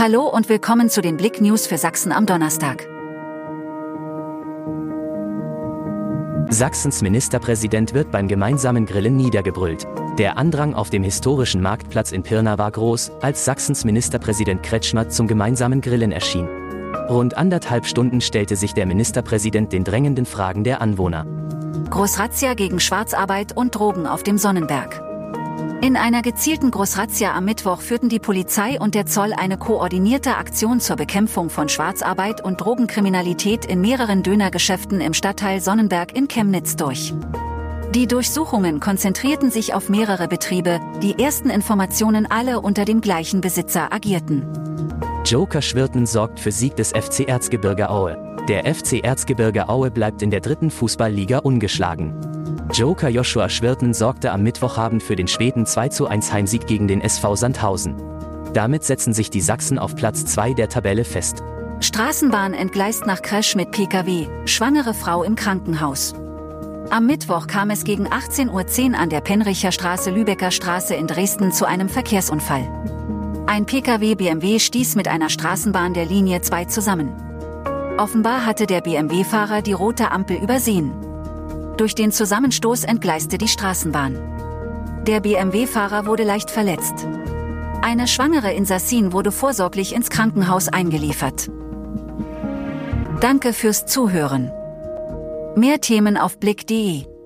Hallo und willkommen zu den Blick News für Sachsen am Donnerstag. Sachsens Ministerpräsident wird beim gemeinsamen Grillen niedergebrüllt. Der Andrang auf dem historischen Marktplatz in Pirna war groß, als Sachsens Ministerpräsident Kretschmer zum gemeinsamen Grillen erschien. Rund anderthalb Stunden stellte sich der Ministerpräsident den drängenden Fragen der Anwohner. Großrazzia gegen Schwarzarbeit und Drogen auf dem Sonnenberg. In einer gezielten Großrazzia am Mittwoch führten die Polizei und der Zoll eine koordinierte Aktion zur Bekämpfung von Schwarzarbeit und Drogenkriminalität in mehreren Dönergeschäften im Stadtteil Sonnenberg in Chemnitz durch. Die Durchsuchungen konzentrierten sich auf mehrere Betriebe, die ersten Informationen alle unter dem gleichen Besitzer agierten. Joker Schwirten sorgt für Sieg des FC Erzgebirge Aue. Der FC Erzgebirge Aue bleibt in der dritten Fußballliga ungeschlagen. Joker Joshua Schwirten sorgte am Mittwochabend für den späten 2:1 Heimsieg gegen den SV Sandhausen. Damit setzen sich die Sachsen auf Platz 2 der Tabelle fest. Straßenbahn entgleist nach Crash mit Pkw, schwangere Frau im Krankenhaus. Am Mittwoch kam es gegen 18.10 Uhr an der Penricher Straße Lübecker Straße in Dresden zu einem Verkehrsunfall. Ein Pkw BMW stieß mit einer Straßenbahn der Linie 2 zusammen. Offenbar hatte der BMW-Fahrer die rote Ampel übersehen. Durch den Zusammenstoß entgleiste die Straßenbahn. Der BMW-Fahrer wurde leicht verletzt. Eine schwangere Insassin wurde vorsorglich ins Krankenhaus eingeliefert. Danke fürs Zuhören. Mehr Themen auf blick.de